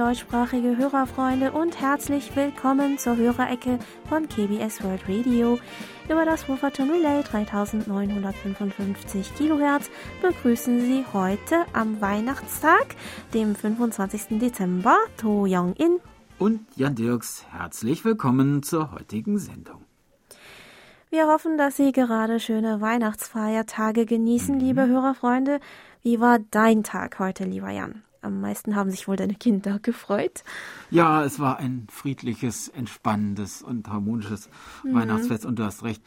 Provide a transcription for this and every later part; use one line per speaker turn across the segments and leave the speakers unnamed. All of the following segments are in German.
deutschsprachige Hörerfreunde und herzlich willkommen zur Hörerecke von KBS World Radio. Über das Wufferton Relay 3955 Kilohertz begrüßen Sie heute am Weihnachtstag, dem 25. Dezember, To Young-in
und Jan Dirks. Herzlich willkommen zur heutigen Sendung.
Wir hoffen, dass Sie gerade schöne Weihnachtsfeiertage genießen, mhm. liebe Hörerfreunde. Wie war dein Tag heute, lieber Jan? Am meisten haben sich wohl deine Kinder gefreut.
Ja, es war ein friedliches, entspannendes und harmonisches mhm. Weihnachtsfest. Und du hast recht,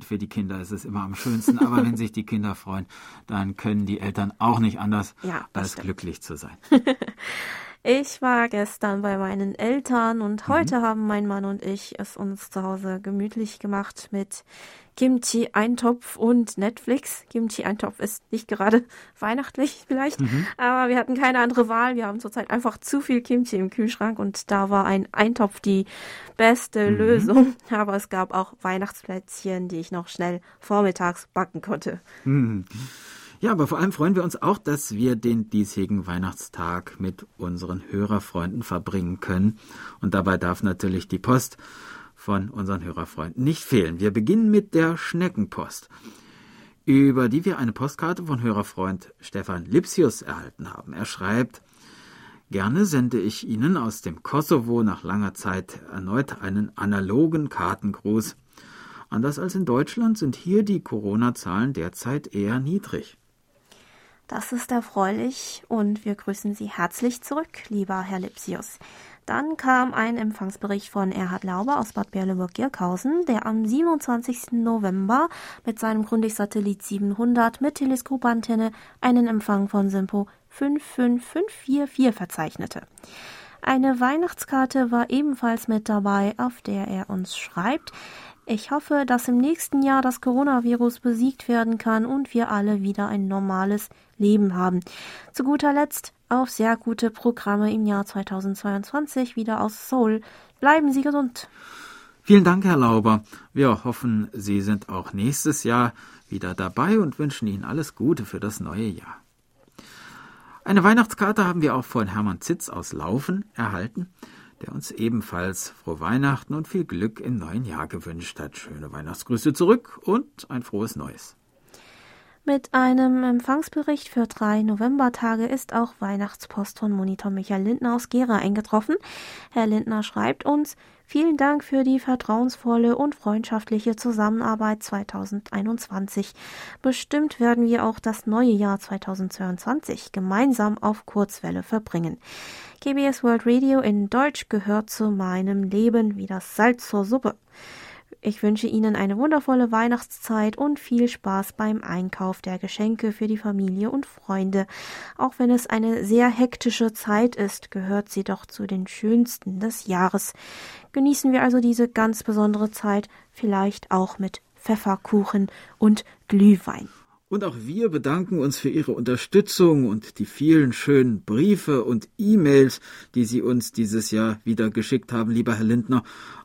für die Kinder ist es immer am schönsten. Aber wenn sich die Kinder freuen, dann können die Eltern auch nicht anders, ja, als stimmt. glücklich zu sein.
Ich war gestern bei meinen Eltern und mhm. heute haben mein Mann und ich es uns zu Hause gemütlich gemacht mit Kimchi-Eintopf und Netflix. Kimchi-Eintopf ist nicht gerade weihnachtlich vielleicht, mhm. aber wir hatten keine andere Wahl. Wir haben zurzeit einfach zu viel Kimchi im Kühlschrank und da war ein Eintopf die beste mhm. Lösung. Aber es gab auch Weihnachtsplätzchen, die ich noch schnell vormittags backen konnte.
Mhm. Ja, aber vor allem freuen wir uns auch, dass wir den diesjährigen Weihnachtstag mit unseren Hörerfreunden verbringen können. Und dabei darf natürlich die Post von unseren Hörerfreunden nicht fehlen. Wir beginnen mit der Schneckenpost, über die wir eine Postkarte von Hörerfreund Stefan Lipsius erhalten haben. Er schreibt, Gerne sende ich Ihnen aus dem Kosovo nach langer Zeit erneut einen analogen Kartengruß. Anders als in Deutschland sind hier die Corona-Zahlen derzeit eher niedrig.
Das ist erfreulich und wir grüßen Sie herzlich zurück, lieber Herr Lipsius. Dann kam ein Empfangsbericht von Erhard Lauber aus Bad Berleburg-Girkhausen, der am 27. November mit seinem Grundig-Satellit 700 mit Teleskopantenne einen Empfang von Simpo 55544 verzeichnete. Eine Weihnachtskarte war ebenfalls mit dabei, auf der er uns schreibt, ich hoffe, dass im nächsten Jahr das Coronavirus besiegt werden kann und wir alle wieder ein normales Leben haben. Zu guter Letzt auf sehr gute Programme im Jahr 2022 wieder aus Seoul. Bleiben Sie gesund.
Vielen Dank, Herr Lauber. Wir hoffen, Sie sind auch nächstes Jahr wieder dabei und wünschen Ihnen alles Gute für das neue Jahr. Eine Weihnachtskarte haben wir auch von Hermann Zitz aus Laufen erhalten der uns ebenfalls frohe Weihnachten und viel Glück im neuen Jahr gewünscht hat. Schöne Weihnachtsgrüße zurück und ein frohes Neues.
Mit einem Empfangsbericht für drei Novembertage ist auch Weihnachtspost von Monitor Michael Lindner aus Gera eingetroffen. Herr Lindner schreibt uns, vielen Dank für die vertrauensvolle und freundschaftliche Zusammenarbeit 2021. Bestimmt werden wir auch das neue Jahr 2022 gemeinsam auf Kurzwelle verbringen. KBS World Radio in Deutsch gehört zu meinem Leben wie das Salz zur Suppe. Ich wünsche Ihnen eine wundervolle Weihnachtszeit und viel Spaß beim Einkauf der Geschenke für die Familie und Freunde. Auch wenn es eine sehr hektische Zeit ist, gehört sie doch zu den schönsten des Jahres. Genießen wir also diese ganz besondere Zeit vielleicht auch mit Pfefferkuchen und Glühwein.
Und auch wir bedanken uns für Ihre Unterstützung und die vielen schönen Briefe und E-Mails, die Sie uns dieses Jahr wieder geschickt haben, lieber Herr Lindner.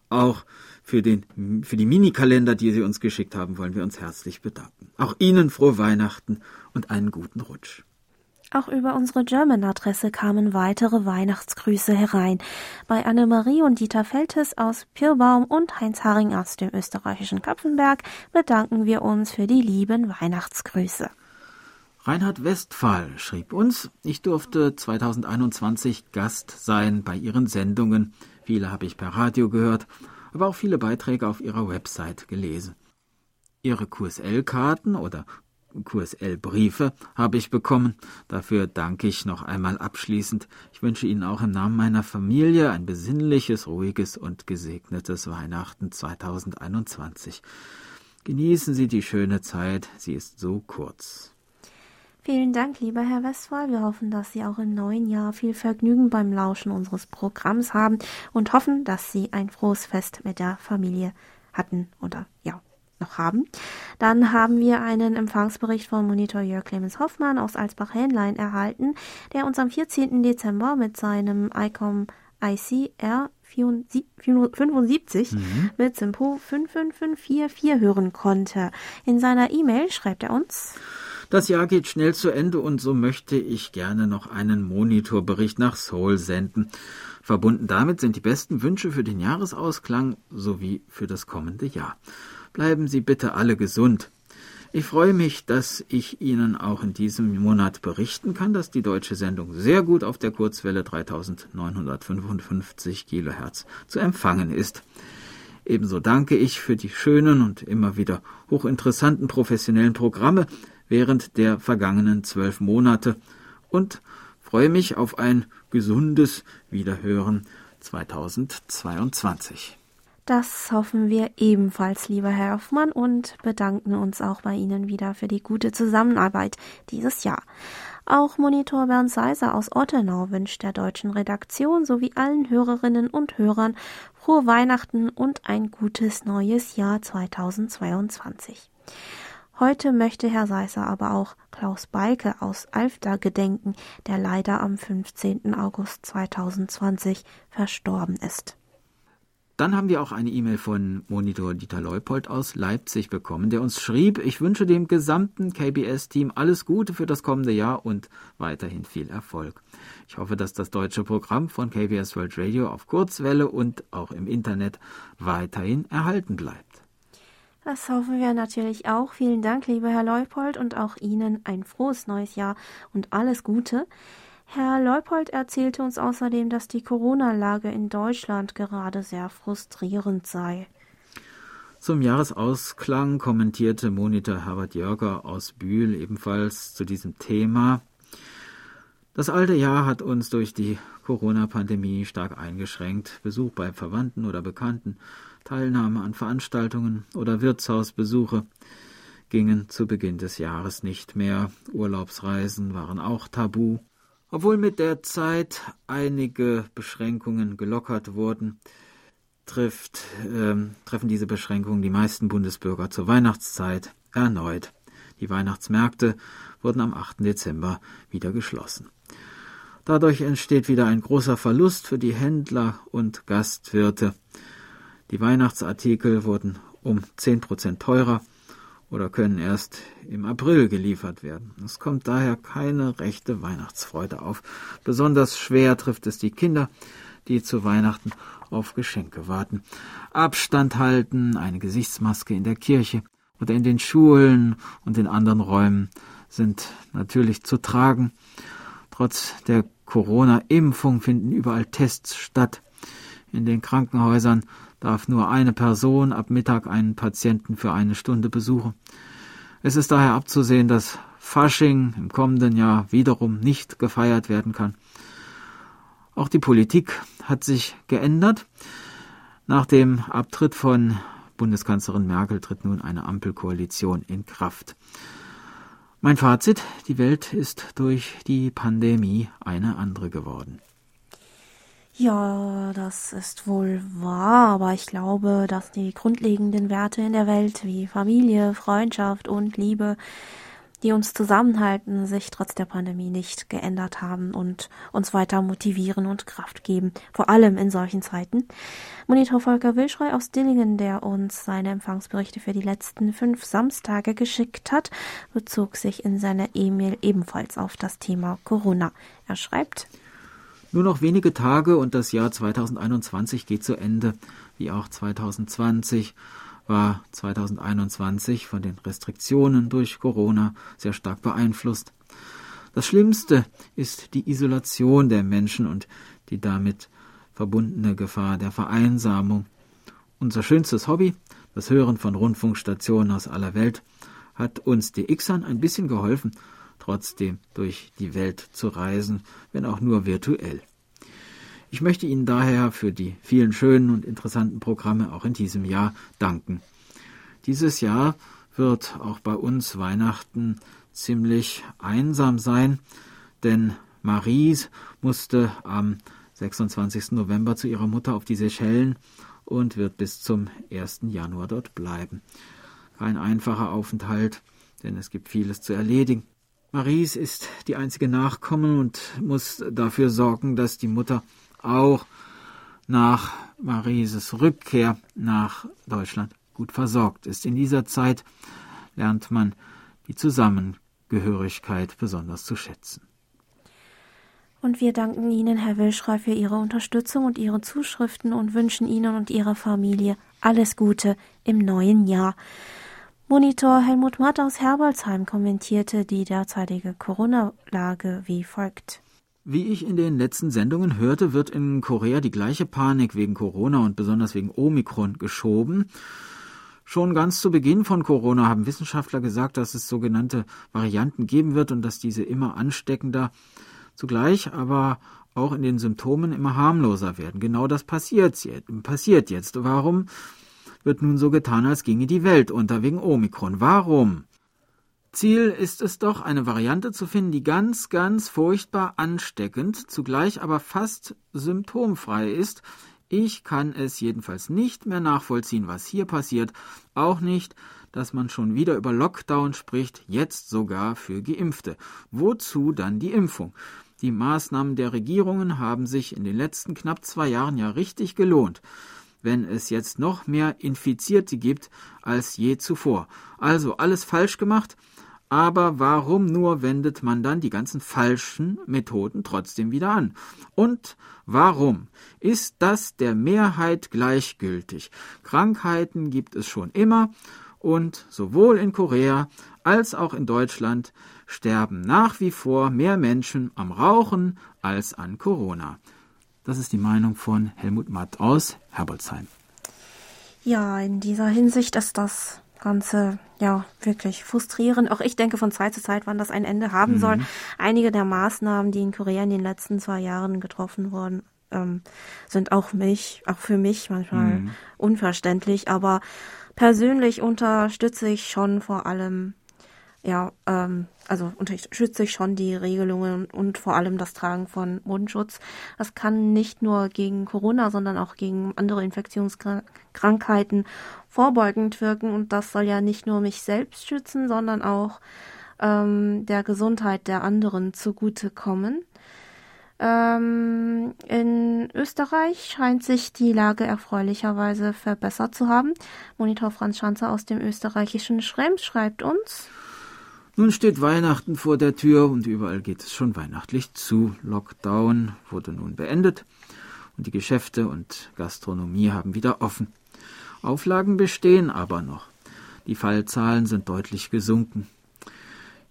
Auch für, den, für die Minikalender, die Sie uns geschickt haben, wollen wir uns herzlich bedanken. Auch Ihnen frohe Weihnachten und einen guten Rutsch.
Auch über unsere German-Adresse kamen weitere Weihnachtsgrüße herein. Bei Annemarie und Dieter Feltes aus Pirbaum und Heinz Haring aus dem österreichischen Kapfenberg bedanken wir uns für die lieben Weihnachtsgrüße.
Reinhard Westphal schrieb uns, ich durfte 2021 Gast sein bei Ihren Sendungen. Viele habe ich per Radio gehört aber auch viele Beiträge auf ihrer Website gelesen. Ihre QSL-Karten oder QSL-Briefe habe ich bekommen. Dafür danke ich noch einmal abschließend. Ich wünsche Ihnen auch im Namen meiner Familie ein besinnliches, ruhiges und gesegnetes Weihnachten 2021. Genießen Sie die schöne Zeit, sie ist so kurz.
Vielen Dank, lieber Herr Westphal. Wir hoffen, dass Sie auch im neuen Jahr viel Vergnügen beim Lauschen unseres Programms haben und hoffen, dass Sie ein frohes Fest mit der Familie hatten oder ja, noch haben. Dann haben wir einen Empfangsbericht von Monitor Jörg Clemens Hoffmann aus Alsbach-Hähnlein erhalten, der uns am 14. Dezember mit seinem ICOM ICR 75 mhm. mit Simpo 55544 hören konnte. In seiner E-Mail schreibt er uns,
Das Jahr geht schnell zu Ende und so möchte ich gerne noch einen Monitorbericht nach Seoul senden. Verbunden damit sind die besten Wünsche für den Jahresausklang sowie für das kommende Jahr. Bleiben Sie bitte alle gesund. Ich freue mich, dass ich Ihnen auch in diesem Monat berichten kann, dass die deutsche Sendung sehr gut auf der Kurzwelle 3955 Kilohertz zu empfangen ist. Ebenso danke ich für die schönen und immer wieder hochinteressanten professionellen Programme während der vergangenen zwölf Monate und freue mich auf ein gesundes Wiederhören 2022.
Das hoffen wir ebenfalls, lieber Herr Hoffmann, und bedanken uns auch bei Ihnen wieder für die gute Zusammenarbeit dieses Jahr. Auch Monitor Bernd Seiser aus Ottenau wünscht der deutschen Redaktion sowie allen Hörerinnen und Hörern frohe Weihnachten und ein gutes neues Jahr 2022. Heute möchte Herr Seiser aber auch Klaus Beike aus Alfter gedenken, der leider am 15. August 2020 verstorben ist.
Dann haben wir auch eine E-Mail von Monitor Dieter Leupold aus Leipzig bekommen, der uns schrieb, ich wünsche dem gesamten KBS-Team alles Gute für das kommende Jahr und weiterhin viel Erfolg. Ich hoffe, dass das deutsche Programm von KBS World Radio auf Kurzwelle und auch im Internet weiterhin erhalten bleibt.
Das hoffen wir natürlich auch. Vielen Dank, lieber Herr Leupold, und auch Ihnen ein frohes neues Jahr und alles Gute. Herr Leupold erzählte uns außerdem, dass die Corona-Lage in Deutschland gerade sehr frustrierend sei.
Zum Jahresausklang kommentierte Monitor Herbert Jörger aus Bühl ebenfalls zu diesem Thema. Das alte Jahr hat uns durch die Corona-Pandemie stark eingeschränkt. Besuch bei Verwandten oder Bekannten, Teilnahme an Veranstaltungen oder Wirtshausbesuche gingen zu Beginn des Jahres nicht mehr. Urlaubsreisen waren auch tabu. Obwohl mit der Zeit einige Beschränkungen gelockert wurden, trifft, äh, treffen diese Beschränkungen die meisten Bundesbürger zur Weihnachtszeit erneut. Die Weihnachtsmärkte wurden am 8. Dezember wieder geschlossen. Dadurch entsteht wieder ein großer Verlust für die Händler und Gastwirte. Die Weihnachtsartikel wurden um 10 Prozent teurer oder können erst im April geliefert werden. Es kommt daher keine rechte Weihnachtsfreude auf. Besonders schwer trifft es die Kinder, die zu Weihnachten auf Geschenke warten. Abstand halten, eine Gesichtsmaske in der Kirche oder in den Schulen und in anderen Räumen sind natürlich zu tragen. Trotz der Corona-Impfung finden überall Tests statt. In den Krankenhäusern darf nur eine Person ab Mittag einen Patienten für eine Stunde besuchen. Es ist daher abzusehen, dass Fasching im kommenden Jahr wiederum nicht gefeiert werden kann. Auch die Politik hat sich geändert. Nach dem Abtritt von Bundeskanzlerin Merkel tritt nun eine Ampelkoalition in Kraft. Mein Fazit, die Welt ist durch die Pandemie eine andere geworden.
Ja, das ist wohl wahr, aber ich glaube, dass die grundlegenden Werte in der Welt wie Familie, Freundschaft und Liebe, die uns zusammenhalten, sich trotz der Pandemie nicht geändert haben und uns weiter motivieren und Kraft geben, vor allem in solchen Zeiten. Monitor Volker Wilschreu aus Dillingen, der uns seine Empfangsberichte für die letzten fünf Samstage geschickt hat, bezog sich in seiner E-Mail ebenfalls auf das Thema Corona. Er schreibt,
nur noch wenige Tage und das Jahr 2021 geht zu Ende, wie auch 2020 war 2021 von den Restriktionen durch Corona sehr stark beeinflusst. Das Schlimmste ist die Isolation der Menschen und die damit verbundene Gefahr der Vereinsamung. Unser schönstes Hobby, das Hören von Rundfunkstationen aus aller Welt, hat uns DXern ein bisschen geholfen, trotzdem durch die Welt zu reisen, wenn auch nur virtuell. Ich möchte Ihnen daher für die vielen schönen und interessanten Programme auch in diesem Jahr danken. Dieses Jahr wird auch bei uns Weihnachten ziemlich einsam sein, denn Maries musste am 26. November zu ihrer Mutter auf die Seychellen und wird bis zum 1. Januar dort bleiben. Kein einfacher Aufenthalt, denn es gibt vieles zu erledigen. Maries ist die einzige Nachkommen und muss dafür sorgen, dass die Mutter auch nach Marieses Rückkehr nach Deutschland gut versorgt ist. In dieser Zeit lernt man die Zusammenkunft Gehörigkeit besonders zu schätzen.
Und wir danken Ihnen, Herr Wilschrei, für Ihre Unterstützung und Ihre Zuschriften und wünschen Ihnen und Ihrer Familie alles Gute im neuen Jahr. Monitor Helmut Matt aus Herbolzheim kommentierte die derzeitige Corona-Lage wie folgt.
Wie ich in den letzten Sendungen hörte, wird in Korea die gleiche Panik wegen Corona und besonders wegen Omikron geschoben. Schon ganz zu Beginn von Corona haben Wissenschaftler gesagt, dass es sogenannte Varianten geben wird und dass diese immer ansteckender, zugleich aber auch in den Symptomen immer harmloser werden. Genau das passiert jetzt. Passiert jetzt. Warum wird nun so getan, als ginge die Welt unter wegen Omikron? Warum? Ziel ist es doch, eine Variante zu finden, die ganz, ganz furchtbar ansteckend, zugleich aber fast symptomfrei ist, ich kann es jedenfalls nicht mehr nachvollziehen, was hier passiert, auch nicht, dass man schon wieder über Lockdown spricht, jetzt sogar für Geimpfte. Wozu dann die Impfung? Die Maßnahmen der Regierungen haben sich in den letzten knapp zwei Jahren ja richtig gelohnt, wenn es jetzt noch mehr Infizierte gibt als je zuvor. Also alles falsch gemacht, aber warum nur wendet man dann die ganzen falschen Methoden trotzdem wieder an? Und warum ist das der Mehrheit gleichgültig? Krankheiten gibt es schon immer und sowohl in Korea als auch in Deutschland sterben nach wie vor mehr Menschen am Rauchen als an Corona. Das ist die Meinung von Helmut Matt aus Herbolzheim.
Ja, in dieser Hinsicht ist das Ganze ja wirklich frustrierend. Auch ich denke von Zeit zu Zeit, wann das ein Ende haben mhm. soll. Einige der Maßnahmen, die in Korea in den letzten zwei Jahren getroffen wurden, ähm, sind auch mich, auch für mich manchmal mhm. unverständlich. Aber persönlich unterstütze ich schon vor allem ja, ähm, also unterstütze ich schon die Regelungen und vor allem das Tragen von Mundschutz. Das kann nicht nur gegen Corona, sondern auch gegen andere Infektionskrankheiten vorbeugend wirken und das soll ja nicht nur mich selbst schützen, sondern auch ähm, der Gesundheit der anderen zugutekommen. Ähm, in Österreich scheint sich die Lage erfreulicherweise verbessert zu haben. Monitor Franz Schanzer aus dem österreichischen Schrems schreibt uns.
Nun steht Weihnachten vor der Tür und überall geht es schon weihnachtlich zu. Lockdown wurde nun beendet und die Geschäfte und Gastronomie haben wieder offen. Auflagen bestehen aber noch. Die Fallzahlen sind deutlich gesunken.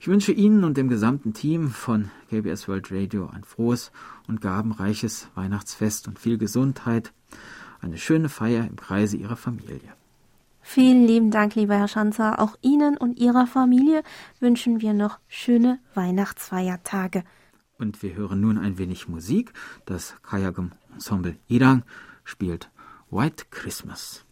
Ich wünsche Ihnen und dem gesamten Team von KBS World Radio ein frohes und gabenreiches Weihnachtsfest und viel Gesundheit, eine schöne Feier im Kreise Ihrer Familie.
Vielen lieben Dank, lieber Herr Schanzer. Auch Ihnen und Ihrer Familie wünschen wir noch schöne Weihnachtsfeiertage.
Und wir hören nun ein wenig Musik. Das Kayagum Ensemble Irang spielt White Christmas.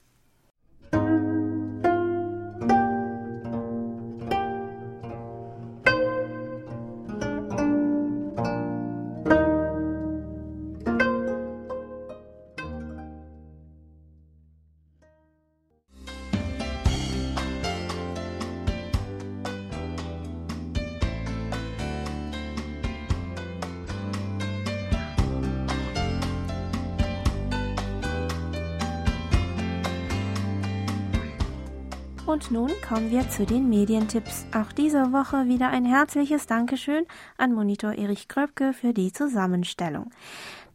Kommen wir zu den Medientipps. Auch diese Woche wieder ein herzliches Dankeschön an Monitor Erich Kröpke für die Zusammenstellung.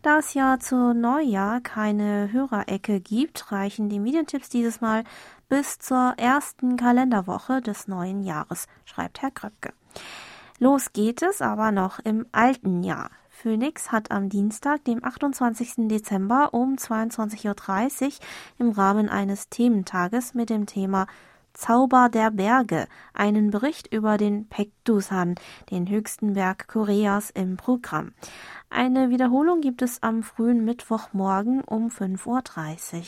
Da es ja zu Neujahr keine Hörerecke gibt, reichen die Medientipps dieses Mal bis zur ersten Kalenderwoche des neuen Jahres, schreibt Herr Kröpke. Los geht es aber noch im alten Jahr. Phoenix hat am Dienstag, dem 28. Dezember um 22.30 Uhr im Rahmen eines Thementages mit dem Thema Zauber der Berge, einen Bericht über den Paektusan, den höchsten Berg Koreas, im Programm. Eine Wiederholung gibt es am frühen Mittwochmorgen um 5.30 Uhr.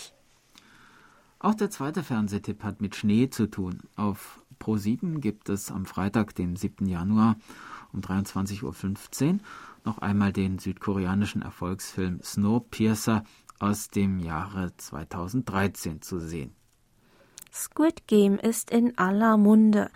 Auch der zweite Fernsehtipp hat mit Schnee zu tun. Auf Pro7 gibt es am Freitag, dem 7. Januar um 23.15 Uhr noch einmal den südkoreanischen Erfolgsfilm Snowpiercer aus dem Jahre 2013 zu sehen.
Squid Game ist in aller Munde.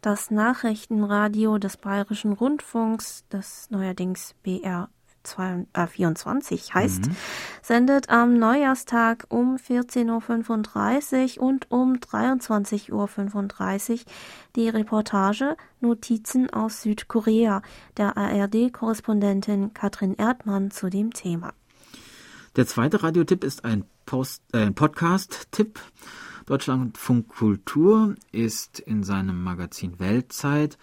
Das Nachrichtenradio des Bayerischen Rundfunks, das neuerdings BR 2024 heißt, mhm. sendet am Neujahrstag um 14.35 Uhr und um 23.35 Uhr die Reportage Notizen aus Südkorea der ARD-Korrespondentin Katrin Erdmann zu dem Thema.
Der zweite Radiotipp ist ein, äh, ein Podcast-Tipp. Deutschlandfunk Kultur ist in seinem Magazin Weltzeit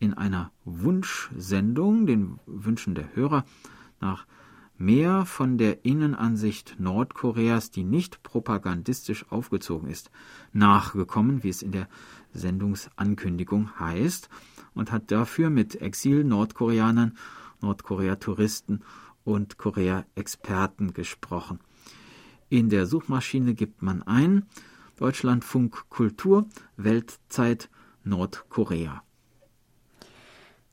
in einer Wunschsendung, den Wünschen der Hörer, nach mehr von der Innenansicht Nordkoreas, die nicht propagandistisch aufgezogen ist, nachgekommen, wie es in der Sendungsankündigung heißt, und hat dafür mit Exil-Nordkoreanern, Nordkorea-Touristen und Korea-Experten gesprochen. In der Suchmaschine gibt man ein Deutschlandfunk Kultur Weltzeit Nordkorea.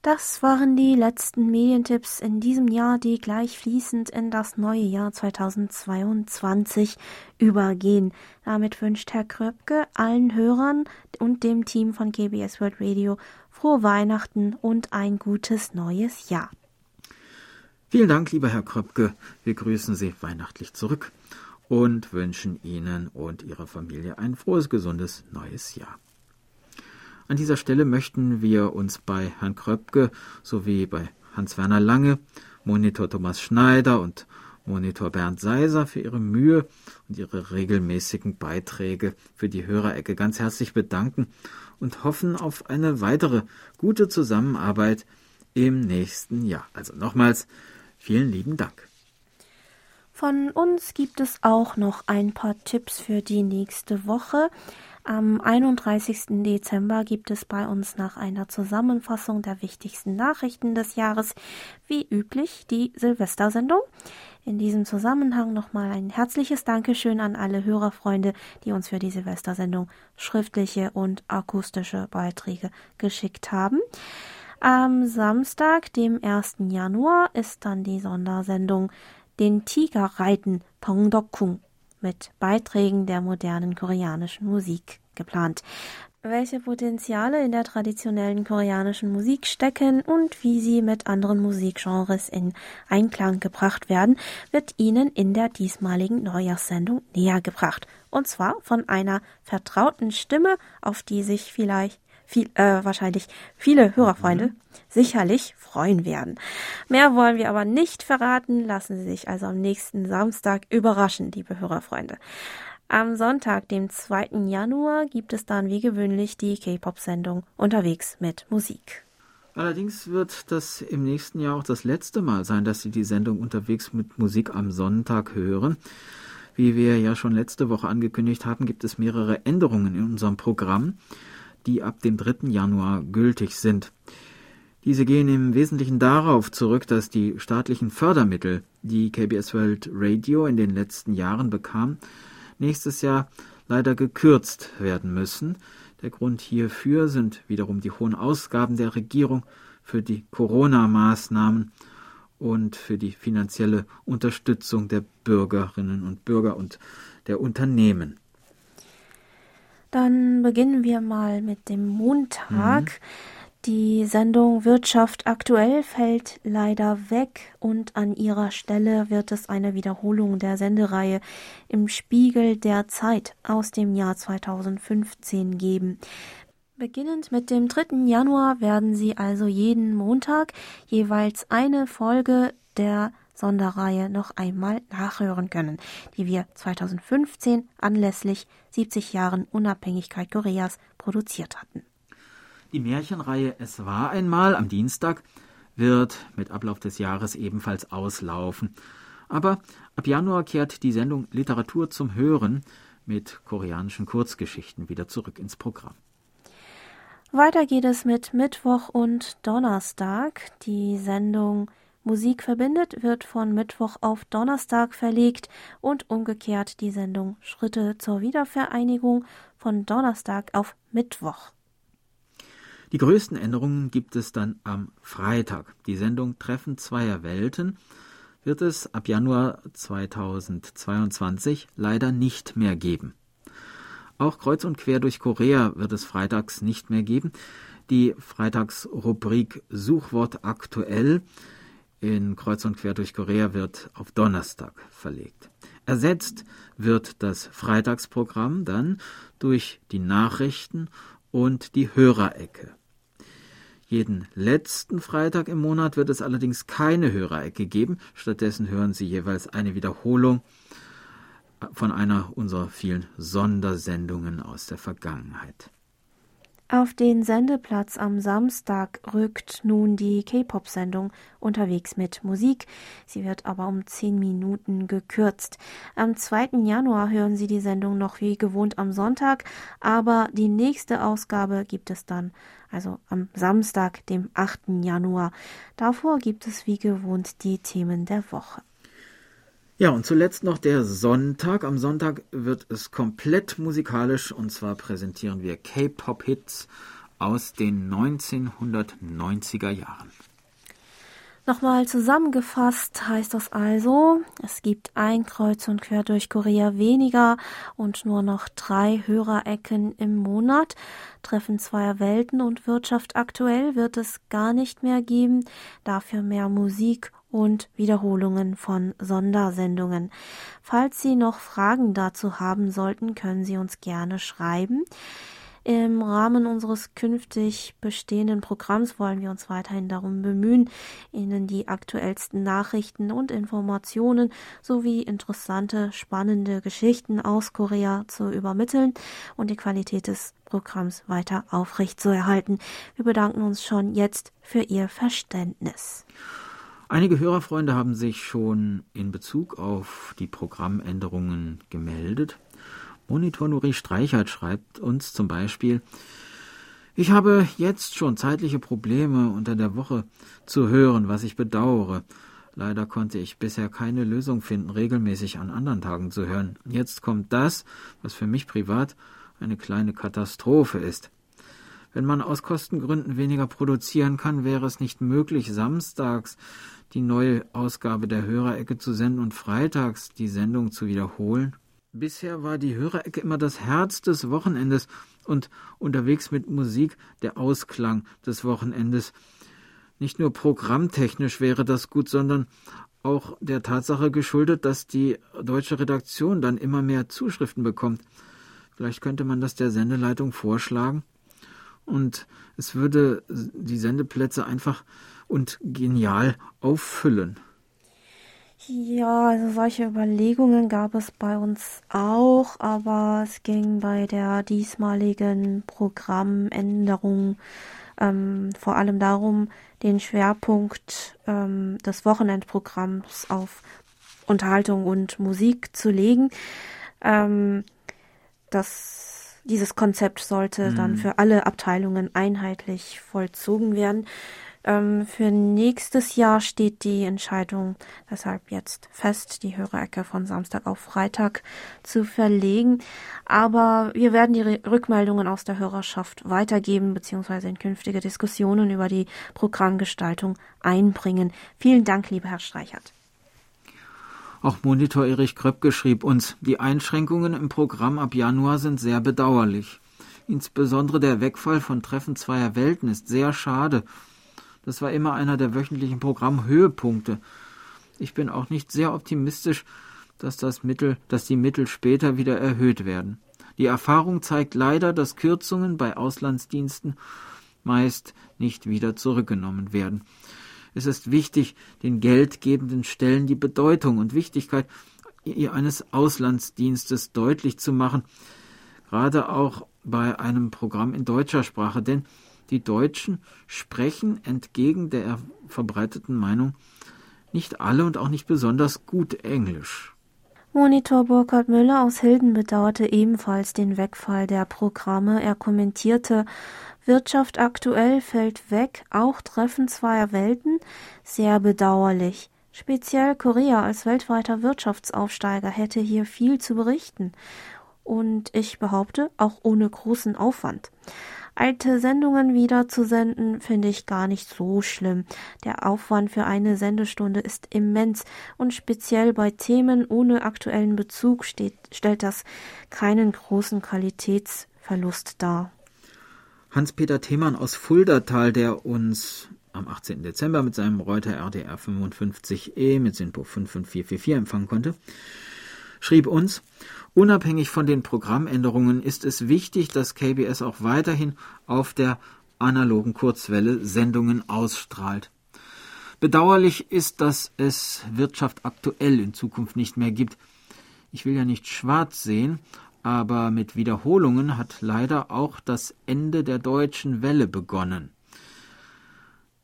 Das waren die letzten Medientipps in diesem Jahr, die gleich fließend in das neue Jahr 2022 übergehen. Damit wünscht Herr Kröpke allen Hörern und dem Team von KBS World Radio frohe Weihnachten und ein gutes neues Jahr.
Vielen Dank, lieber Herr Kröpke. Wir grüßen Sie weihnachtlich zurück und wünschen Ihnen und Ihrer Familie ein frohes, gesundes neues Jahr. An dieser Stelle möchten wir uns bei Herrn Kröpke sowie bei Hans-Werner Lange, Monitor Thomas Schneider und Monitor Bernd Seiser für ihre Mühe und ihre regelmäßigen Beiträge für die Hörerecke ganz herzlich bedanken und hoffen auf eine weitere gute Zusammenarbeit im nächsten Jahr. Also nochmals vielen lieben Dank.
Von uns gibt es auch noch ein paar Tipps für die nächste Woche. Am 31. Dezember gibt es bei uns nach einer Zusammenfassung der wichtigsten Nachrichten des Jahres wie üblich die Silvestersendung. In diesem Zusammenhang nochmal ein herzliches Dankeschön an alle Hörerfreunde, die uns für die Silvestersendung schriftliche und akustische Beiträge geschickt haben. Am Samstag, dem 1. Januar, ist dann die Sondersendung Den Tiger reiten Tongdokung mit Beiträgen der modernen koreanischen Musik geplant. Welche Potenziale in der traditionellen koreanischen Musik stecken und wie sie mit anderen Musikgenres in Einklang gebracht werden, wird Ihnen in der diesmaligen Neujahrssendung näher gebracht. Und zwar von einer vertrauten Stimme, auf die sich vielleicht viel, äh, wahrscheinlich viele Hörerfreunde mhm. sicherlich freuen werden. Mehr wollen wir aber nicht verraten. Lassen Sie sich also am nächsten Samstag überraschen, liebe Hörerfreunde. Am Sonntag, dem 2. Januar, gibt es dann wie gewöhnlich die K-Pop-Sendung unterwegs mit Musik.
Allerdings wird das im nächsten Jahr auch das letzte Mal sein, dass Sie die Sendung unterwegs mit Musik am Sonntag hören. Wie wir ja schon letzte Woche angekündigt haben, gibt es mehrere Änderungen in unserem Programm die ab dem 3. Januar gültig sind. Diese gehen im Wesentlichen darauf zurück, dass die staatlichen Fördermittel, die KBS World Radio in den letzten Jahren bekam, nächstes Jahr leider gekürzt werden müssen. Der Grund hierfür sind wiederum die hohen Ausgaben der Regierung für die Corona-Maßnahmen und für die finanzielle Unterstützung der Bürgerinnen und Bürger und der Unternehmen.
Dann beginnen wir mal mit dem Montag. Mhm. Die Sendung Wirtschaft aktuell fällt leider weg und an ihrer Stelle wird es eine Wiederholung der Sendereihe im Spiegel der Zeit aus dem Jahr 2015 geben. Beginnend mit dem 3. Januar werden Sie also jeden Montag jeweils eine Folge der Sonderreihe noch einmal nachhören können, die wir 2015 anlässlich 70 Jahren Unabhängigkeit Koreas produziert hatten.
Die Märchenreihe Es war einmal am Dienstag wird mit Ablauf des Jahres ebenfalls auslaufen. Aber ab Januar kehrt die Sendung Literatur zum Hören mit koreanischen Kurzgeschichten wieder zurück ins Programm.
Weiter geht es mit Mittwoch und Donnerstag. Die Sendung Musik verbindet wird von Mittwoch auf Donnerstag verlegt und umgekehrt die Sendung Schritte zur Wiedervereinigung von Donnerstag auf Mittwoch.
Die größten Änderungen gibt es dann am Freitag. Die Sendung Treffen zweier Welten wird es ab Januar 2022 leider nicht mehr geben. Auch kreuz und quer durch Korea wird es freitags nicht mehr geben. Die Freitagsrubrik Suchwort aktuell in Kreuz und Quer durch Korea wird auf Donnerstag verlegt. Ersetzt wird das Freitagsprogramm dann durch die Nachrichten und die Hörerecke. Jeden letzten Freitag im Monat wird es allerdings keine Hörerecke geben. Stattdessen hören Sie jeweils eine Wiederholung von einer unserer vielen Sondersendungen aus der Vergangenheit.
Auf den Sendeplatz am Samstag rückt nun die K-Pop-Sendung unterwegs mit Musik. Sie wird aber um zehn Minuten gekürzt. Am 2. Januar hören Sie die Sendung noch wie gewohnt am Sonntag, aber die nächste Ausgabe gibt es dann, also am Samstag, dem 8. Januar. Davor gibt es wie gewohnt die Themen der Woche.
Ja, und zuletzt noch der Sonntag. Am Sonntag wird es komplett musikalisch und zwar präsentieren wir K-Pop-Hits aus den 1990er Jahren.
Nochmal zusammengefasst heißt das also, es gibt ein Kreuz und Quer durch Korea weniger und nur noch drei Hörerecken im Monat. Treffen zweier Welten und Wirtschaft aktuell wird es gar nicht mehr geben, dafür mehr Musik und Wiederholungen von Sondersendungen. Falls Sie noch Fragen dazu haben sollten, können Sie uns gerne schreiben. Im Rahmen unseres künftig bestehenden Programms wollen wir uns weiterhin darum bemühen, Ihnen die aktuellsten Nachrichten und Informationen sowie interessante, spannende Geschichten aus Korea zu übermitteln und die Qualität des Programms weiter aufrechtzuerhalten. Wir bedanken uns schon jetzt für Ihr Verständnis.
Einige Hörerfreunde haben sich schon in Bezug auf die Programmänderungen gemeldet. Monitor Nuri Streichert schreibt uns zum Beispiel, ich habe jetzt schon zeitliche Probleme unter der Woche zu hören, was ich bedauere. Leider konnte ich bisher keine Lösung finden, regelmäßig an anderen Tagen zu hören. Jetzt kommt das, was für mich privat eine kleine Katastrophe ist. Wenn man aus Kostengründen weniger produzieren kann, wäre es nicht möglich, samstags die neue Ausgabe der Hörerecke zu senden und freitags die Sendung zu wiederholen? Bisher war die Hörerecke immer das Herz des Wochenendes und unterwegs mit Musik der Ausklang des Wochenendes. Nicht nur programmtechnisch wäre das gut, sondern auch der Tatsache geschuldet, dass die deutsche Redaktion dann immer mehr Zuschriften bekommt. Vielleicht könnte man das der Sendeleitung vorschlagen und es würde die Sendeplätze einfach und genial auffüllen.
Ja, also solche Überlegungen gab es bei uns auch, aber es ging bei der diesmaligen Programmänderung ähm, vor allem darum, den Schwerpunkt ähm, des Wochenendprogramms auf Unterhaltung und Musik zu legen. Ähm, das, dieses Konzept sollte mhm. dann für alle Abteilungen einheitlich vollzogen werden. Ähm, für nächstes Jahr steht die Entscheidung deshalb jetzt fest, die Hörerecke von Samstag auf Freitag zu verlegen. Aber wir werden die Rückmeldungen aus der Hörerschaft weitergeben bzw. in künftige Diskussionen über die Programmgestaltung einbringen. Vielen Dank, lieber Herr Streichert.
Auch Monitor Erich Kröpke schrieb uns, die Einschränkungen im Programm ab Januar sind sehr bedauerlich. Insbesondere der Wegfall von Treffen zweier Welten ist sehr schade das war immer einer der wöchentlichen Programmhöhepunkte. Ich bin auch nicht sehr optimistisch, dass das Mittel, dass die Mittel später wieder erhöht werden. Die Erfahrung zeigt leider, dass Kürzungen bei Auslandsdiensten meist nicht wieder zurückgenommen werden. Es ist wichtig, den geldgebenden Stellen die Bedeutung und Wichtigkeit eines Auslandsdienstes deutlich zu machen, gerade auch bei einem Programm in deutscher Sprache, denn die Deutschen sprechen entgegen der verbreiteten Meinung nicht alle und auch nicht besonders gut Englisch.
Monitor Burkhard Müller aus Hilden bedauerte ebenfalls den Wegfall der Programme. Er kommentierte, Wirtschaft aktuell fällt weg, auch Treffen zweier Welten, sehr bedauerlich. Speziell Korea als weltweiter Wirtschaftsaufsteiger hätte hier viel zu berichten. Und ich behaupte, auch ohne großen Aufwand. Alte Sendungen wieder zu senden, finde ich gar nicht so schlimm. Der Aufwand für eine Sendestunde ist immens und speziell bei Themen ohne aktuellen Bezug steht, stellt das keinen großen Qualitätsverlust dar.
Hans-Peter Themann aus Fuldatal, der uns am 18. Dezember mit seinem Reuter RDR 55E mit SINPO 55444 empfangen konnte, schrieb uns, unabhängig von den Programmänderungen ist es wichtig, dass KBS auch weiterhin auf der analogen Kurzwelle Sendungen ausstrahlt. Bedauerlich ist, dass es Wirtschaft aktuell in Zukunft nicht mehr gibt. Ich will ja nicht schwarz sehen, aber mit Wiederholungen hat leider auch das Ende der deutschen Welle begonnen.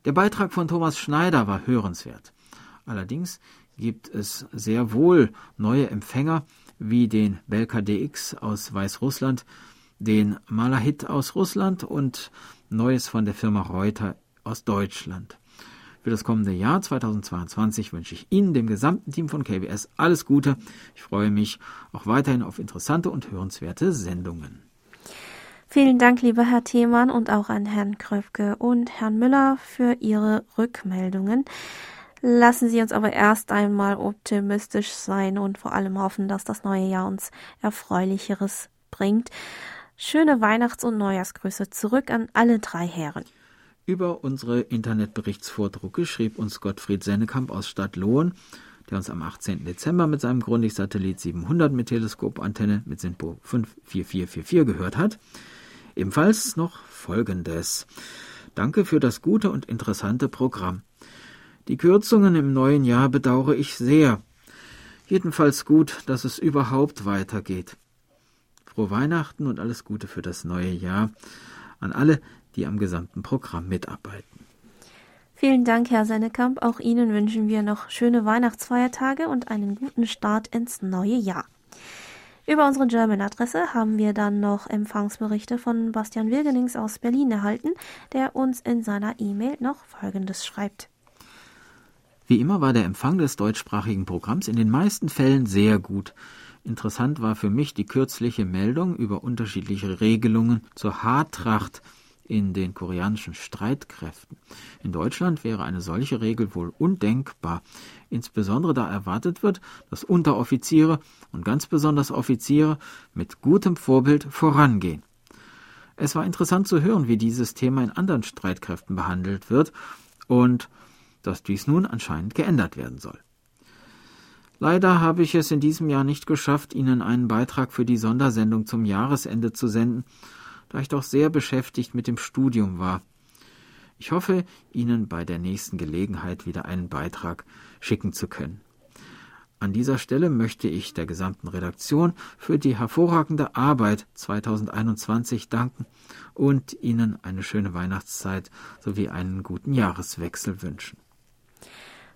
Der Beitrag von Thomas Schneider war hörenswert. Allerdings gibt es sehr wohl neue Empfänger wie den Belka DX aus Weißrussland, den Malahit aus Russland und Neues von der Firma Reuter aus Deutschland. Für das kommende Jahr 2022 wünsche ich Ihnen, dem gesamten Team von KBS, alles Gute. Ich freue mich auch weiterhin auf interessante und hörenswerte Sendungen.
Vielen Dank, lieber Herr Themann, und auch an Herrn Kröpke und Herrn Müller für Ihre Rückmeldungen. Lassen Sie uns aber erst einmal optimistisch sein und vor allem hoffen, dass das neue Jahr uns Erfreulicheres bringt. Schöne Weihnachts- und Neujahrsgrüße zurück an alle drei Herren.
Über unsere Internetberichtsvordrucke schrieb uns Gottfried Sennekamp aus Stadtlohn, der uns am 18. Dezember mit seinem Grundig-Satellit 700 mit Teleskopantenne mit SINPO 54444 gehört hat. Ebenfalls noch Folgendes. Danke für das gute und interessante Programm. Die Kürzungen im neuen Jahr bedauere ich sehr. Jedenfalls gut, dass es überhaupt weitergeht. Frohe Weihnachten und alles Gute für das neue Jahr an alle, die am gesamten Programm mitarbeiten.
Vielen Dank, Herr Sennekamp. Auch Ihnen wünschen wir noch schöne Weihnachtsfeiertage und einen guten Start ins neue Jahr. Über unsere German-Adresse haben wir dann noch Empfangsberichte von Bastian Wirgenings aus Berlin erhalten, der uns in seiner E-Mail noch Folgendes schreibt.
Wie immer war der Empfang des deutschsprachigen Programms in den meisten Fällen sehr gut. Interessant war für mich die kürzliche Meldung über unterschiedliche Regelungen zur Haartracht in den koreanischen Streitkräften. In Deutschland wäre eine solche Regel wohl undenkbar, insbesondere da erwartet wird, dass Unteroffiziere und ganz besonders Offiziere mit gutem Vorbild vorangehen. Es war interessant zu hören, wie dieses Thema in anderen Streitkräften behandelt wird und dass dies nun anscheinend geändert werden soll. Leider habe ich es in diesem Jahr nicht geschafft, Ihnen einen Beitrag für die Sondersendung zum Jahresende zu senden da ich doch sehr beschäftigt mit dem Studium war. Ich hoffe, Ihnen bei der nächsten Gelegenheit wieder einen Beitrag schicken zu können. An dieser Stelle möchte ich der gesamten Redaktion für die hervorragende Arbeit 2021 danken und Ihnen eine schöne Weihnachtszeit sowie einen guten Jahreswechsel wünschen.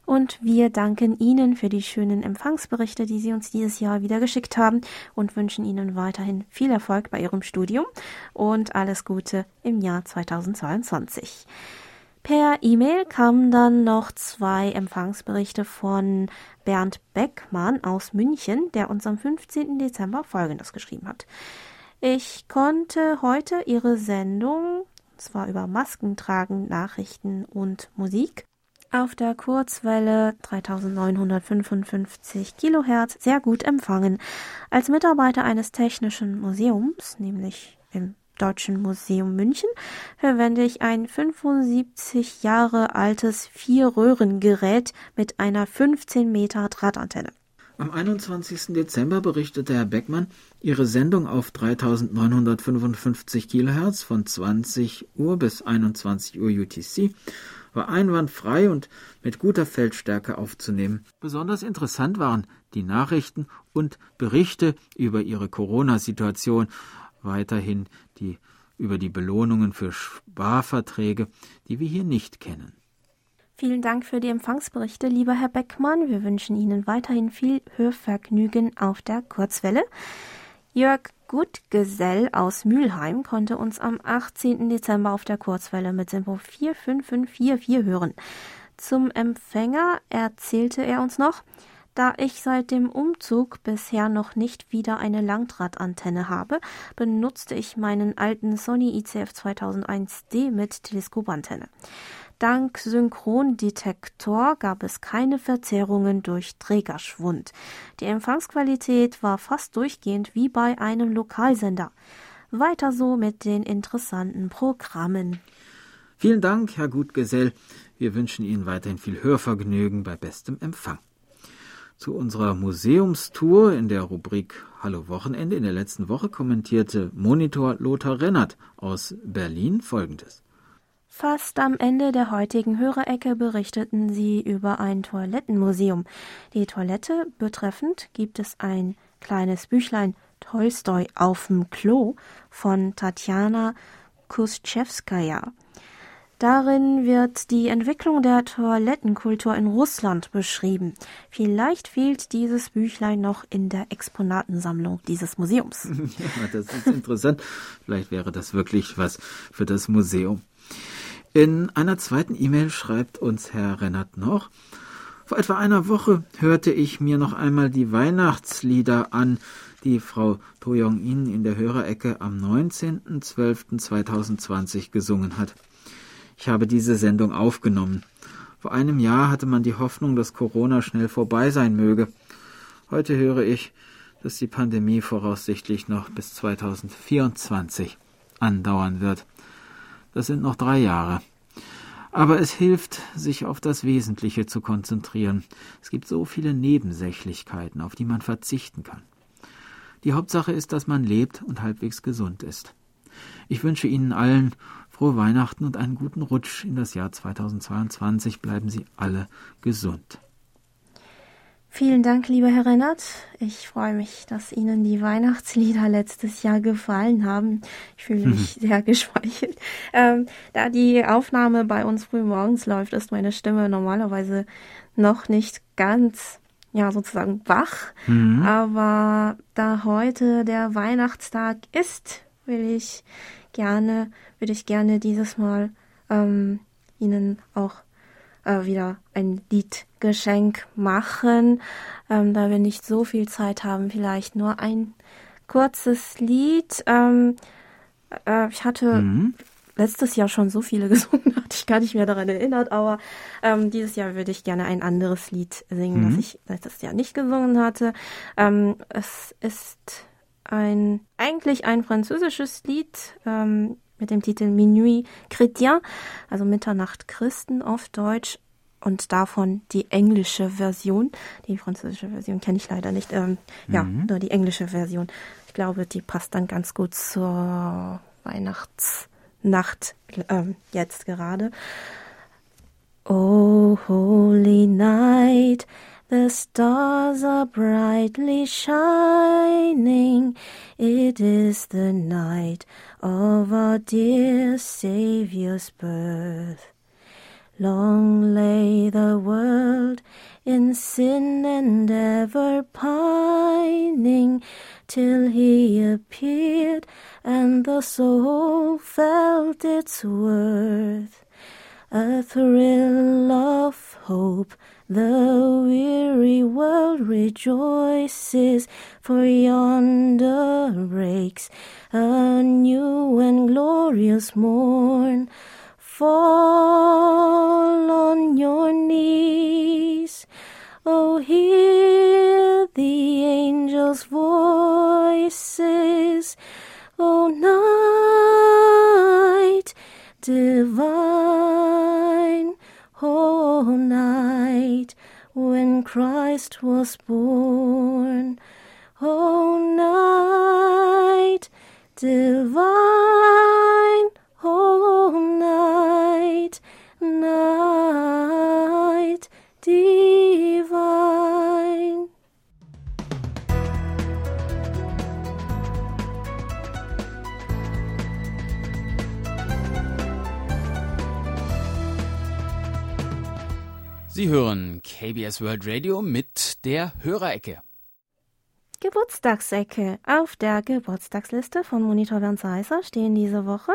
Und wir danken Ihnen für die schönen Empfangsberichte, die Sie uns dieses Jahr wieder geschickt haben und wünschen Ihnen weiterhin viel Erfolg bei Ihrem Studium und alles Gute im Jahr 2022. Per E-Mail kamen dann noch zwei Empfangsberichte von Bernd Beckmann aus München, der uns am 15. Dezember Folgendes geschrieben hat. Ich konnte heute Ihre Sendung, zwar über Masken tragen, Nachrichten und Musik, auf der Kurzwelle 3955 Kilohertz sehr gut empfangen. Als Mitarbeiter eines technischen Museums, nämlich im Deutschen Museum München, verwende ich ein 75 Jahre altes Vier-Röhren-Gerät mit einer 15 Meter Drahtantenne.
Am 21. Dezember berichtete Herr Beckmann, Ihre Sendung auf 3955 Kilohertz von 20 Uhr bis 21 Uhr UTC war einwandfrei und mit guter Feldstärke aufzunehmen. Besonders interessant waren die Nachrichten und Berichte über ihre Corona-Situation, weiterhin die über die Belohnungen für Sparverträge, die wir hier nicht kennen.
Vielen Dank für die Empfangsberichte, lieber Herr Beckmann. Wir wünschen Ihnen weiterhin viel Hörvergnügen auf der Kurzwelle. Jörg Gutgesell aus Mülheim konnte uns am 18. Dezember auf der Kurzwelle mit Simpo 45544 hören. Zum Empfänger erzählte er uns noch, da ich seit dem Umzug bisher noch nicht wieder eine Langdrahtantenne habe, benutzte ich meinen alten Sony ICF 2001D mit Teleskopantenne. Dank Synchrondetektor gab es keine Verzerrungen durch Trägerschwund. Die Empfangsqualität war fast durchgehend wie bei einem Lokalsender. Weiter so mit den interessanten Programmen.
Vielen Dank, Herr Gutgesell. Wir wünschen Ihnen weiterhin viel Hörvergnügen bei bestem Empfang. Zu unserer Museumstour in der Rubrik Hallo Wochenende in der letzten Woche kommentierte Monitor Lothar Rennert aus Berlin folgendes.
Fast am Ende der heutigen Hörerecke berichteten sie über ein Toilettenmuseum. Die Toilette betreffend gibt es ein kleines Büchlein Tolstoi auf'm Klo von Tatjana Kuschewskaja. Darin wird die Entwicklung der Toilettenkultur in Russland beschrieben. Vielleicht fehlt dieses Büchlein noch in der Exponatensammlung dieses Museums.
Ja, das ist interessant. Vielleicht wäre das wirklich was für das Museum. In einer zweiten E-Mail schreibt uns Herr Rennert noch, vor etwa einer Woche hörte ich mir noch einmal die Weihnachtslieder an, die Frau To Young-in in der Hörerecke am 19.12.2020 gesungen hat. Ich habe diese Sendung aufgenommen. Vor einem Jahr hatte man die Hoffnung, dass Corona schnell vorbei sein möge. Heute höre ich, dass die Pandemie voraussichtlich noch bis 2024 andauern wird. Das sind noch drei Jahre. Aber es hilft, sich auf das Wesentliche zu konzentrieren. Es gibt so viele Nebensächlichkeiten, auf die man verzichten kann. Die Hauptsache ist, dass man lebt und halbwegs gesund ist. Ich wünsche Ihnen allen frohe Weihnachten und einen guten Rutsch in das Jahr 2022. Bleiben Sie alle gesund.
Vielen Dank, lieber Herr Rennert. Ich freue mich, dass Ihnen die Weihnachtslieder letztes Jahr gefallen haben. Ich fühle mich mhm. sehr geschmeichelt. Ähm, da die Aufnahme bei uns früh morgens läuft, ist meine Stimme normalerweise noch nicht ganz ja sozusagen wach. Mhm. Aber da heute der Weihnachtstag ist, will ich gerne, würde ich gerne dieses Mal ähm, Ihnen auch äh, wieder ein Liedgeschenk machen. Ähm, da wir nicht so viel Zeit haben, vielleicht nur ein kurzes Lied. Ähm, äh, ich hatte mhm letztes Jahr schon so viele gesungen, hatte ich gar nicht mehr daran erinnert, aber ähm, dieses Jahr würde ich gerne ein anderes Lied singen, mhm. das ich letztes Jahr nicht gesungen hatte. Ähm, es ist ein eigentlich ein französisches Lied ähm, mit dem Titel Minuit Chrétien, also Mitternacht Christen auf Deutsch und davon die englische Version. Die französische Version kenne ich leider nicht. Ähm, mhm. Ja, nur die englische Version. Ich glaube, die passt dann ganz gut zur Weihnachts Nacht ähm, jetzt gerade. Oh, holy night, the stars are brightly shining. It is the night of our dear Saviour's birth. Long lay the world in sin and ever pining till he appeared and the soul felt its worth. A thrill of hope, the weary world rejoices, for yonder breaks a new and glorious morn. Fall on your knees, oh, hear the angels' voices O night divine, O night when Christ was born, O night divine, O night,
Sie hören KBS World Radio mit der Hörerecke.
Geburtstagsecke. Auf der Geburtstagsliste von Monitor Bernd Seiser stehen diese Woche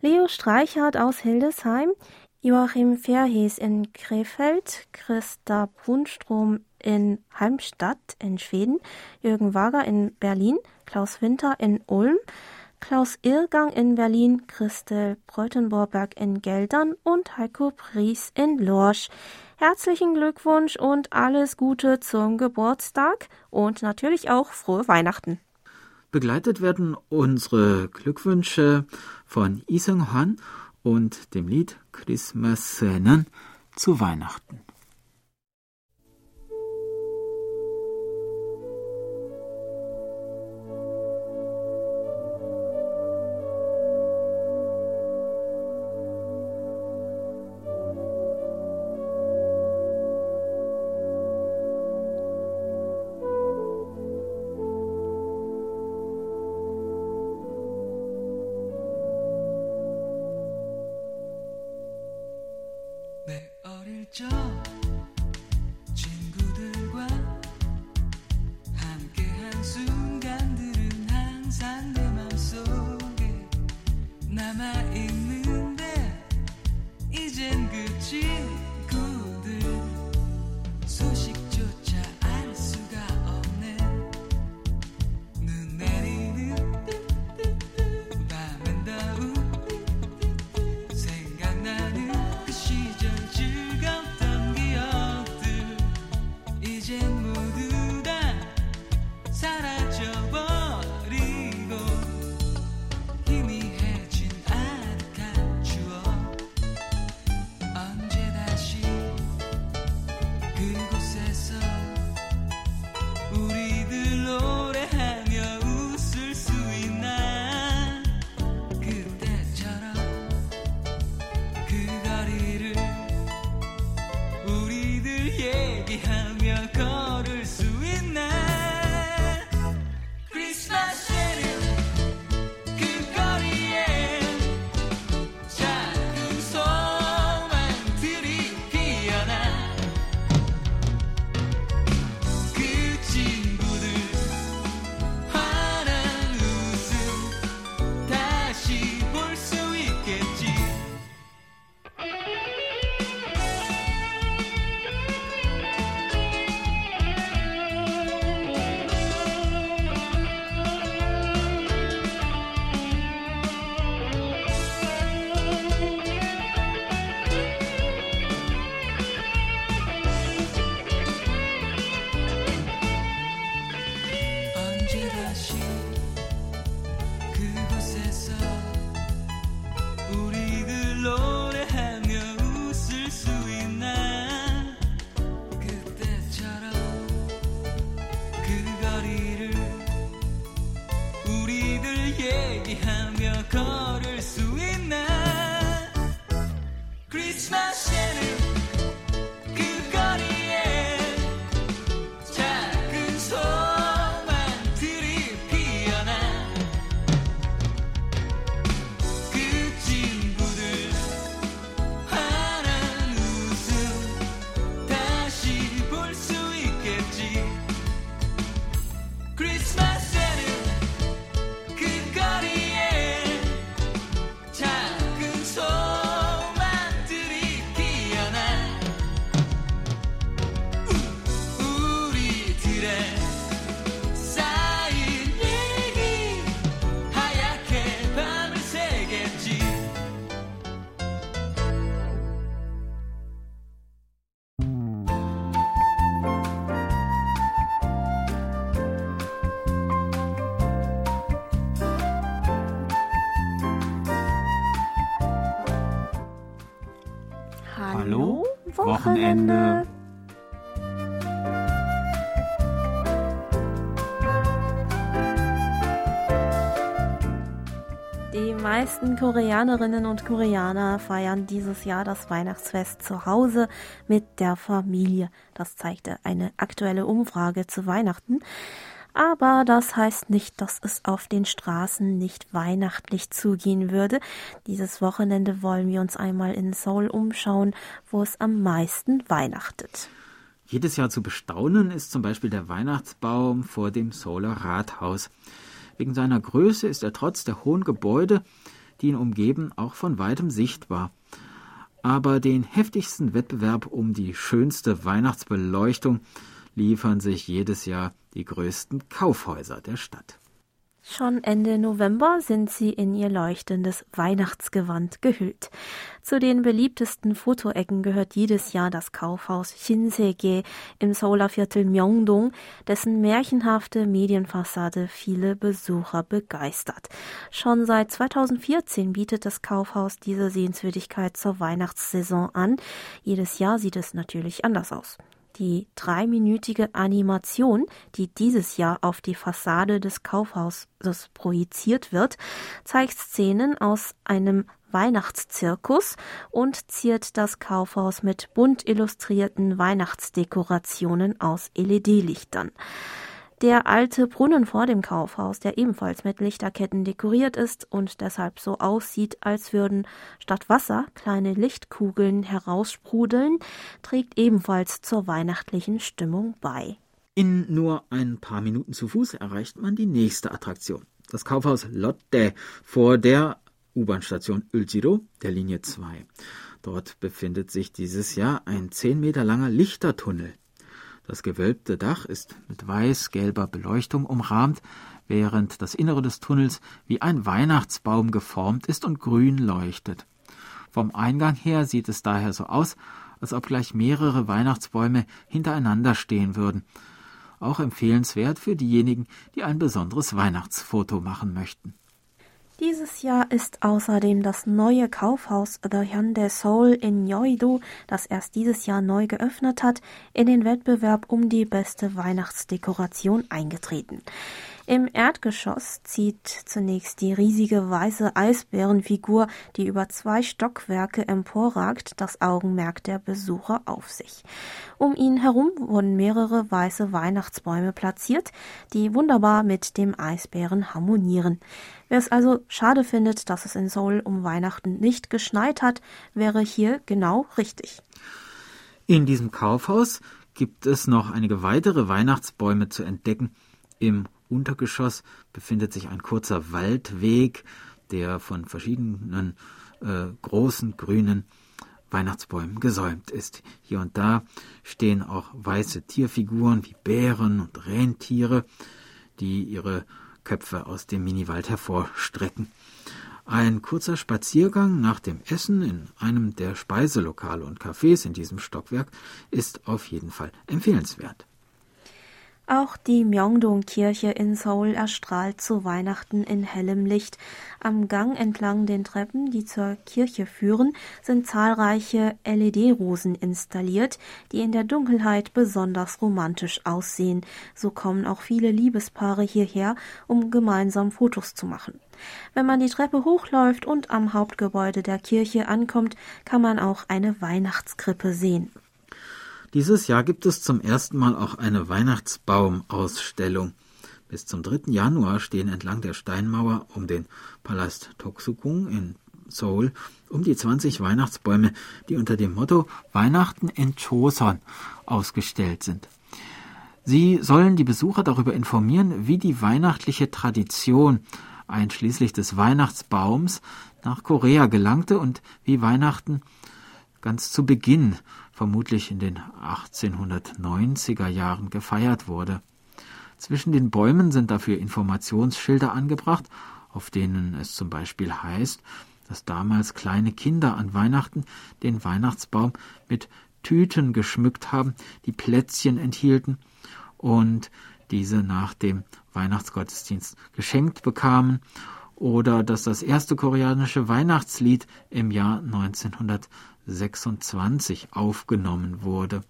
Leo Streichert aus Hildesheim, Joachim Verhees in Krefeld, Christa Brunstrom in Halmstadt in Schweden, Jürgen Wager in Berlin, Klaus Winter in Ulm, Klaus Irrgang in Berlin, Christel Breutenborberg in Geldern und Heiko Pries in Lorsch. Herzlichen Glückwunsch und alles Gute zum Geburtstag und natürlich auch frohe Weihnachten.
Begleitet werden unsere Glückwünsche von Isung Han
und dem Lied Christmas Szenen zu Weihnachten. Jesus. Wochenende.
Die meisten Koreanerinnen und Koreaner feiern dieses Jahr das Weihnachtsfest zu Hause mit der Familie. Das zeigte eine aktuelle Umfrage zu Weihnachten. Aber das heißt nicht, dass es auf den Straßen nicht weihnachtlich zugehen würde. Dieses Wochenende wollen wir uns einmal in Seoul umschauen, wo es am meisten weihnachtet.
Jedes Jahr zu bestaunen ist zum Beispiel der Weihnachtsbaum vor dem Seouler Rathaus. Wegen seiner Größe ist er trotz der hohen Gebäude, die ihn umgeben, auch von weitem sichtbar. Aber den heftigsten Wettbewerb um die schönste Weihnachtsbeleuchtung liefern sich jedes Jahr die größten Kaufhäuser der Stadt.
Schon Ende November sind sie in ihr leuchtendes Weihnachtsgewand gehüllt. Zu den beliebtesten Fotoecken gehört jedes Jahr das Kaufhaus Shinsege im Seouler Viertel Myeongdong, dessen märchenhafte Medienfassade viele Besucher begeistert. Schon seit 2014 bietet das Kaufhaus diese Sehenswürdigkeit zur Weihnachtssaison an. Jedes Jahr sieht es natürlich anders aus. Die dreiminütige Animation, die dieses Jahr auf die Fassade des Kaufhauses projiziert wird, zeigt Szenen aus einem Weihnachtszirkus und ziert das Kaufhaus mit bunt illustrierten Weihnachtsdekorationen aus LED-Lichtern. Der alte Brunnen vor dem Kaufhaus, der ebenfalls mit Lichterketten dekoriert ist und deshalb so aussieht, als würden statt Wasser kleine Lichtkugeln heraussprudeln, trägt ebenfalls zur weihnachtlichen Stimmung bei.
In nur ein paar Minuten zu Fuß erreicht man die nächste Attraktion. Das Kaufhaus Lotte vor der U-Bahn-Station Ölziro der Linie 2. Dort befindet sich dieses Jahr ein 10 Meter langer Lichtertunnel. Das gewölbte Dach ist mit weiß-gelber Beleuchtung umrahmt, während das Innere des Tunnels wie ein Weihnachtsbaum geformt ist und grün leuchtet. Vom Eingang her sieht es daher so aus, als ob gleich mehrere Weihnachtsbäume hintereinander stehen würden. Auch empfehlenswert für diejenigen, die ein besonderes Weihnachtsfoto machen möchten.
Dieses Jahr ist außerdem das neue Kaufhaus The Hyundai Seoul in Yeouido, das erst dieses Jahr neu geöffnet hat, in den Wettbewerb um die beste Weihnachtsdekoration eingetreten. Im Erdgeschoss zieht zunächst die riesige weiße Eisbärenfigur, die über zwei Stockwerke emporragt, das Augenmerk der Besucher auf sich. Um ihn herum wurden mehrere weiße Weihnachtsbäume platziert, die wunderbar mit dem Eisbären harmonieren. Wer es also schade findet, dass es in Seoul um Weihnachten nicht geschneit hat, wäre hier genau richtig.
In diesem Kaufhaus gibt es noch einige weitere Weihnachtsbäume zu entdecken. Im Untergeschoss befindet sich ein kurzer Waldweg, der von verschiedenen äh, großen grünen Weihnachtsbäumen gesäumt ist. Hier und da stehen auch weiße Tierfiguren wie Bären und Rentiere, die ihre Köpfe aus dem Miniwald hervorstrecken. Ein kurzer Spaziergang nach dem Essen in einem der Speiselokale und Cafés in diesem Stockwerk ist auf jeden Fall empfehlenswert.
Auch die Myeongdong-Kirche in Seoul erstrahlt zu Weihnachten in hellem Licht. Am Gang entlang den Treppen, die zur Kirche führen, sind zahlreiche LED-Rosen installiert, die in der Dunkelheit besonders romantisch aussehen. So kommen auch viele Liebespaare hierher, um gemeinsam Fotos zu machen. Wenn man die Treppe hochläuft und am Hauptgebäude der Kirche ankommt, kann man auch eine Weihnachtskrippe sehen.
Dieses Jahr gibt es zum ersten Mal auch eine Weihnachtsbaumausstellung. Bis zum 3. Januar stehen entlang der Steinmauer um den Palast Toksukung in Seoul um die 20 Weihnachtsbäume, die unter dem Motto Weihnachten in Choson ausgestellt sind. Sie sollen die Besucher darüber informieren, wie die weihnachtliche Tradition einschließlich des Weihnachtsbaums nach Korea gelangte und wie Weihnachten ganz zu Beginn vermutlich in den 1890er Jahren gefeiert wurde. Zwischen den Bäumen sind dafür Informationsschilder angebracht, auf denen es zum Beispiel heißt, dass damals kleine Kinder an Weihnachten den Weihnachtsbaum mit Tüten geschmückt haben, die Plätzchen enthielten und diese nach dem Weihnachtsgottesdienst geschenkt bekamen oder dass das erste koreanische Weihnachtslied im Jahr 1926 aufgenommen wurde.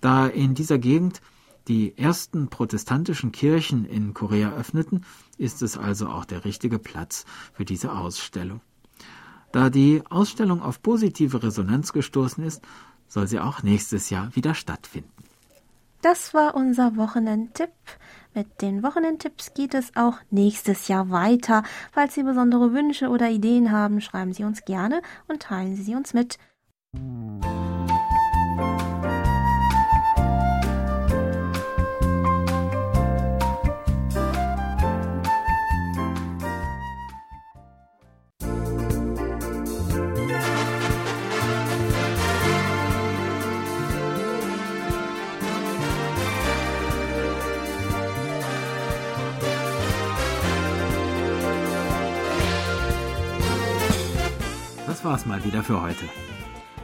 Da in dieser Gegend die ersten protestantischen Kirchen in Korea öffneten, ist es also auch der richtige Platz für diese Ausstellung. Da die Ausstellung auf positive Resonanz gestoßen ist, soll sie auch nächstes Jahr wieder stattfinden.
Das war unser Wochenendtipp. Mit den Wochenendtipps geht es auch nächstes Jahr weiter. Falls Sie besondere Wünsche oder Ideen haben, schreiben Sie uns gerne und teilen Sie sie uns mit.
War's mal wieder für heute.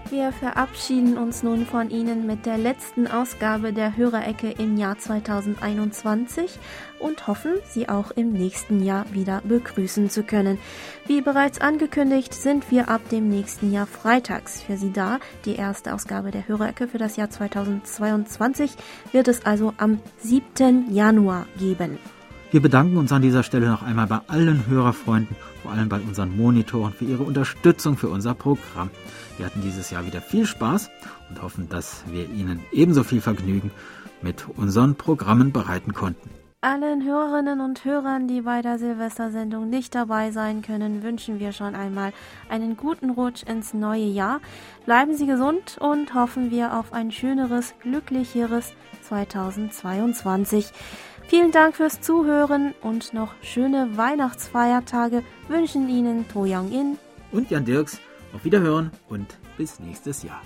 Wir verabschieden uns nun von Ihnen mit der letzten Ausgabe der Hörerecke im Jahr 2021 und hoffen, Sie auch im nächsten Jahr wieder begrüßen zu können. Wie bereits angekündigt, sind wir ab dem nächsten Jahr freitags für Sie da. Die erste Ausgabe der Hörerecke für das Jahr 2022 wird es also am 7. Januar geben.
Wir bedanken uns an dieser Stelle noch einmal bei allen Hörerfreunden, vor allem bei unseren Monitoren, für ihre Unterstützung für unser Programm. Wir hatten dieses Jahr wieder viel Spaß und hoffen, dass wir Ihnen ebenso viel Vergnügen mit unseren Programmen bereiten konnten.
Allen Hörerinnen und Hörern, die bei der Silvestersendung nicht dabei sein können, wünschen wir schon einmal einen guten Rutsch ins neue Jahr. Bleiben Sie gesund und hoffen wir auf ein schöneres, glücklicheres 2022. Vielen Dank fürs Zuhören und noch schöne Weihnachtsfeiertage wünschen Ihnen To Young In
und Jan Dirks. Auf Wiederhören und bis nächstes Jahr.